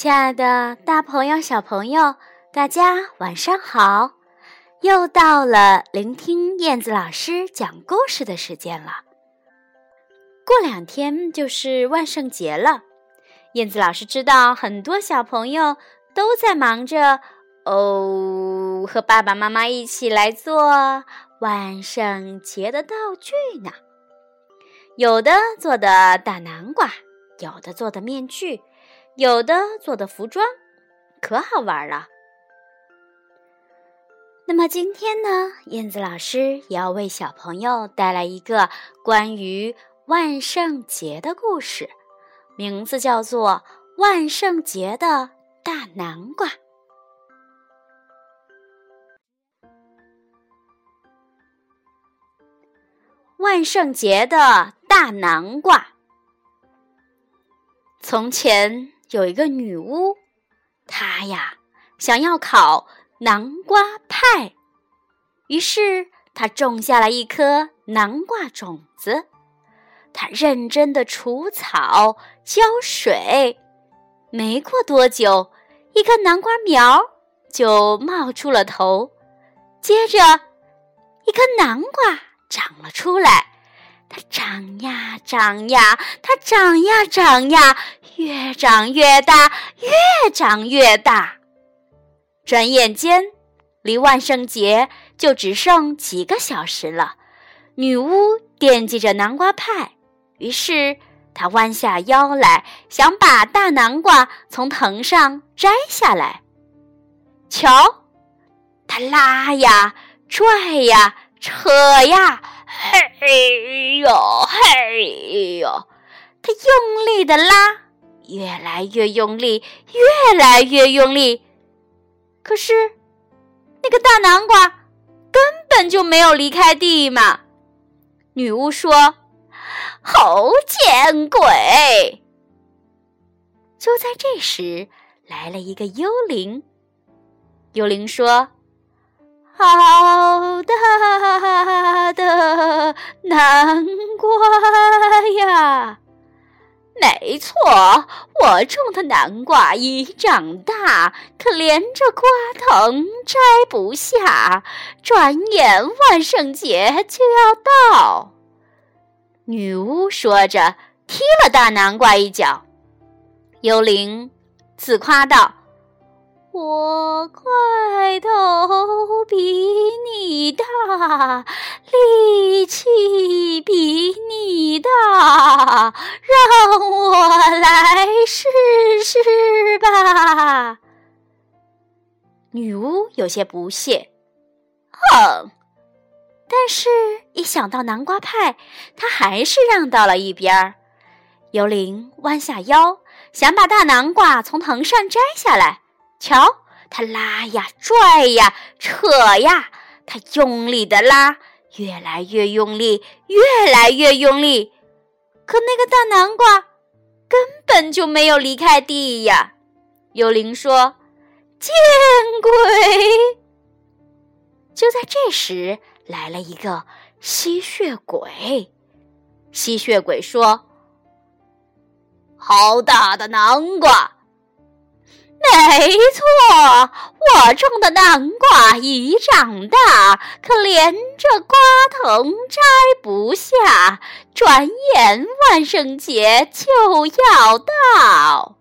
亲爱的，大朋友、小朋友，大家晚上好！又到了聆听燕子老师讲故事的时间了。过两天就是万圣节了，燕子老师知道很多小朋友都在忙着哦，和爸爸妈妈一起来做万圣节的道具呢。有的做的大南瓜，有的做的面具。有的做的服装可好玩了。那么今天呢，燕子老师也要为小朋友带来一个关于万圣节的故事，名字叫做《万圣节的大南瓜》。万圣节的大南瓜，从前。有一个女巫，她呀想要烤南瓜派，于是她种下了一颗南瓜种子。她认真的除草、浇水，没过多久，一颗南瓜苗就冒出了头，接着一颗南瓜长了出来。它长呀长呀，它长呀长呀，越长越大，越长越大。转眼间，离万圣节就只剩几个小时了。女巫惦记着南瓜派，于是她弯下腰来，想把大南瓜从藤上摘下来。瞧，她拉呀拽呀扯呀。嘿呦嘿呦，他用力的拉，越来越用力，越来越用力。可是，那个大南瓜根本就没有离开地嘛。女巫说：“好见鬼！”就在这时，来了一个幽灵。幽灵说。好大的南瓜呀！没错，我种的南瓜已长大，可连着瓜藤摘不下。转眼万圣节就要到，女巫说着，踢了大南瓜一脚。幽灵自夸道。我块头比你大，力气比你大，让我来试试吧。女巫有些不屑，哼！但是，一想到南瓜派，她还是让到了一边儿。幽灵弯下腰，想把大南瓜从藤上摘下来。瞧，他拉呀拽呀扯呀，他用力的拉，越来越用力，越来越用力。可那个大南瓜根本就没有离开地呀。幽灵说：“见鬼！”就在这时，来了一个吸血鬼。吸血鬼说：“好大的南瓜！”没错，我种的南瓜已长大，可连着瓜藤摘不下。转眼万圣节就要到。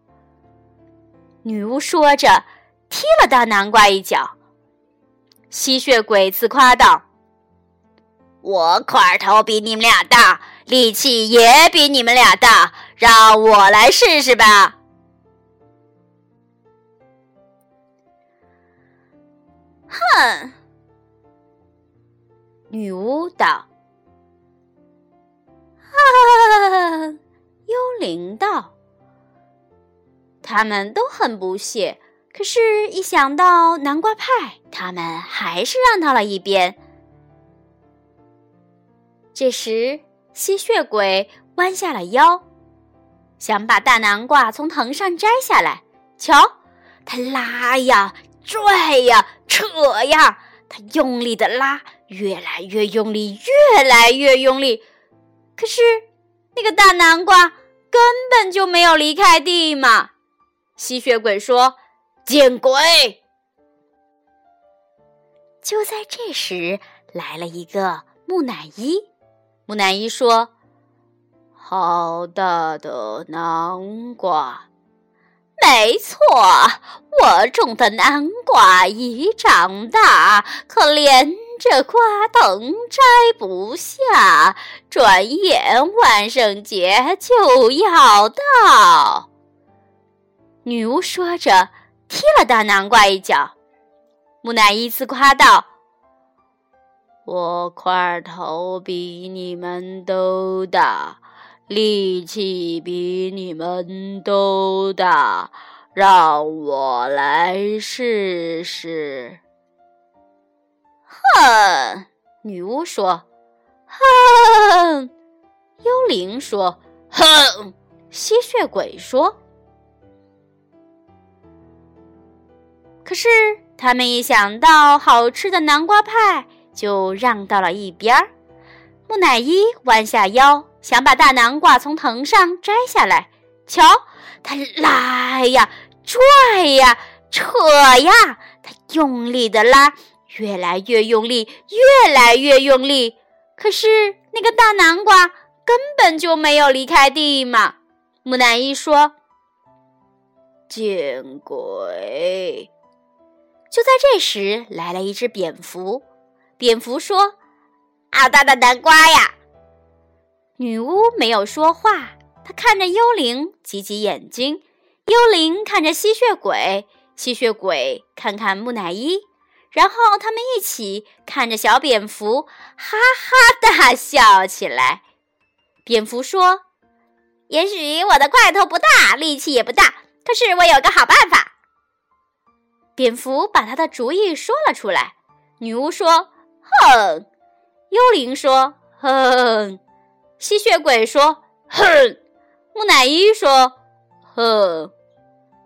女巫说着，踢了大南瓜一脚。吸血鬼自夸道：“我块头比你们俩大，力气也比你们俩大，让我来试试吧。”哼！女巫道：“啊！”幽灵道：“他们都很不屑，可是，一想到南瓜派，他们还是让到了一边。”这时，吸血鬼弯下了腰，想把大南瓜从藤上摘下来。瞧，他拉呀！拽呀，扯呀，他用力的拉，越来越用力，越来越用力。可是那个大南瓜根本就没有离开地嘛。吸血鬼说：“见鬼！”就在这时，来了一个木乃伊。木乃伊说：“好大的南瓜！”没错，我种的南瓜已长大，可连着瓜藤摘不下，转眼万圣节就要到。女巫说着，踢了大南瓜一脚。木乃伊自夸道：“我块头比你们都大。”力气比你们都大，让我来试试。哼！女巫说：“哼！”幽灵说：“哼！”吸血鬼说：“可是他们一想到好吃的南瓜派，就让到了一边儿。”木乃伊弯下腰。想把大南瓜从藤上摘下来，瞧，他拉呀、拽呀、扯呀，他用力的拉，越来越用力，越来越用力。可是那个大南瓜根本就没有离开地嘛。木乃伊说：“见鬼！”就在这时，来了一只蝙蝠。蝙蝠说：“好大的南瓜呀！”女巫没有说话，她看着幽灵，挤挤眼睛。幽灵看着吸血鬼，吸血鬼看看木乃伊，然后他们一起看着小蝙蝠，哈哈大笑起来。蝙蝠说：“也许我的块头不大，力气也不大，可是我有个好办法。”蝙蝠把他的主意说了出来。女巫说：“哼。”幽灵说：“哼。”吸血鬼说：“哼！”木乃伊说：“哼！”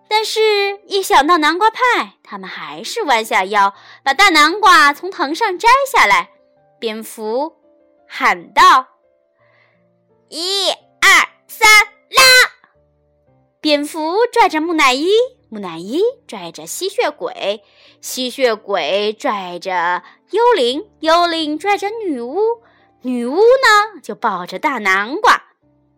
但是，一想到南瓜派，他们还是弯下腰，把大南瓜从藤上摘下来。蝙蝠喊道：“一二三，拉！”蝙蝠拽着木乃伊，木乃伊拽着吸血鬼，吸血鬼拽着幽灵，幽灵拽着女巫。女巫呢，就抱着大南瓜，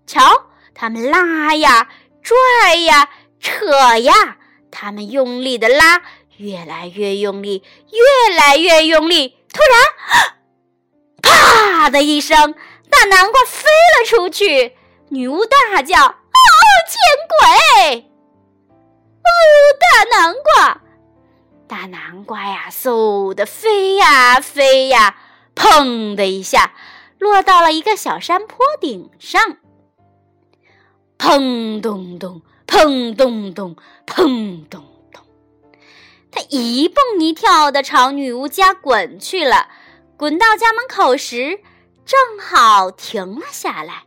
瞧，他们拉呀、拽呀、扯呀，他们用力的拉，越来越用力，越来越用力。突然，啪的一声，大南瓜飞了出去。女巫大叫：“哦，见鬼！哦，大南瓜，大南瓜呀，嗖的飞呀飞呀，砰的一下。”落到了一个小山坡顶上，砰咚咚，砰咚咚，砰咚咚，他一蹦一跳的朝女巫家滚去了。滚到家门口时，正好停了下来。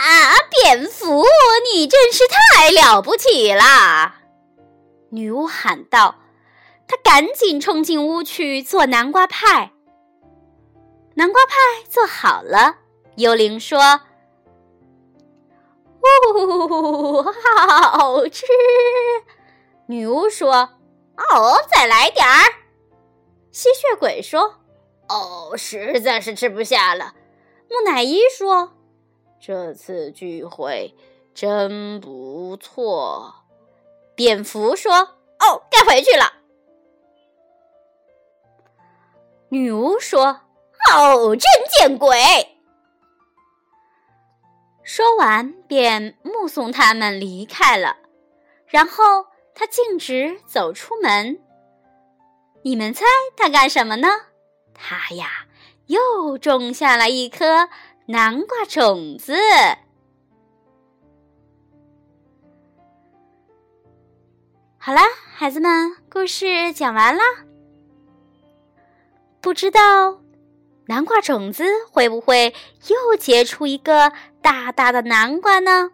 啊，蝙蝠，你真是太了不起了！女巫喊道。她赶紧冲进屋去做南瓜派。南瓜派做好了，幽灵说：“哦，好吃。”女巫说：“哦，再来点儿。”吸血鬼说：“哦，实在是吃不下了。”木乃伊说：“这次聚会真不错。”蝙蝠说：“哦，该回去了。”女巫说。哦，真见鬼！说完，便目送他们离开了。然后他径直走出门。你们猜他干什么呢？他呀，又种下了一颗南瓜种子。好了，孩子们，故事讲完了。不知道。南瓜种子会不会又结出一个大大的南瓜呢？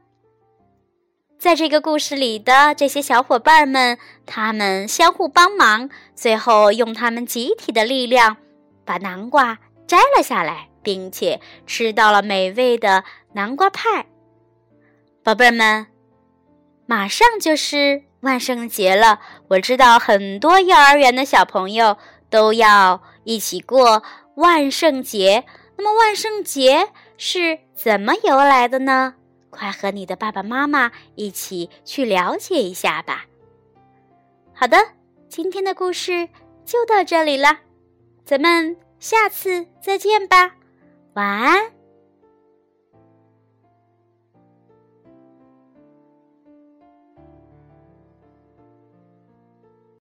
在这个故事里的这些小伙伴们，他们相互帮忙，最后用他们集体的力量，把南瓜摘了下来，并且吃到了美味的南瓜派。宝贝们，马上就是万圣节了，我知道很多幼儿园的小朋友都要一起过万圣节。那么万圣节是怎么由来的呢？快和你的爸爸妈妈一起去了解一下吧。好的，今天的故事就到这里了，咱们下次再见吧，晚安。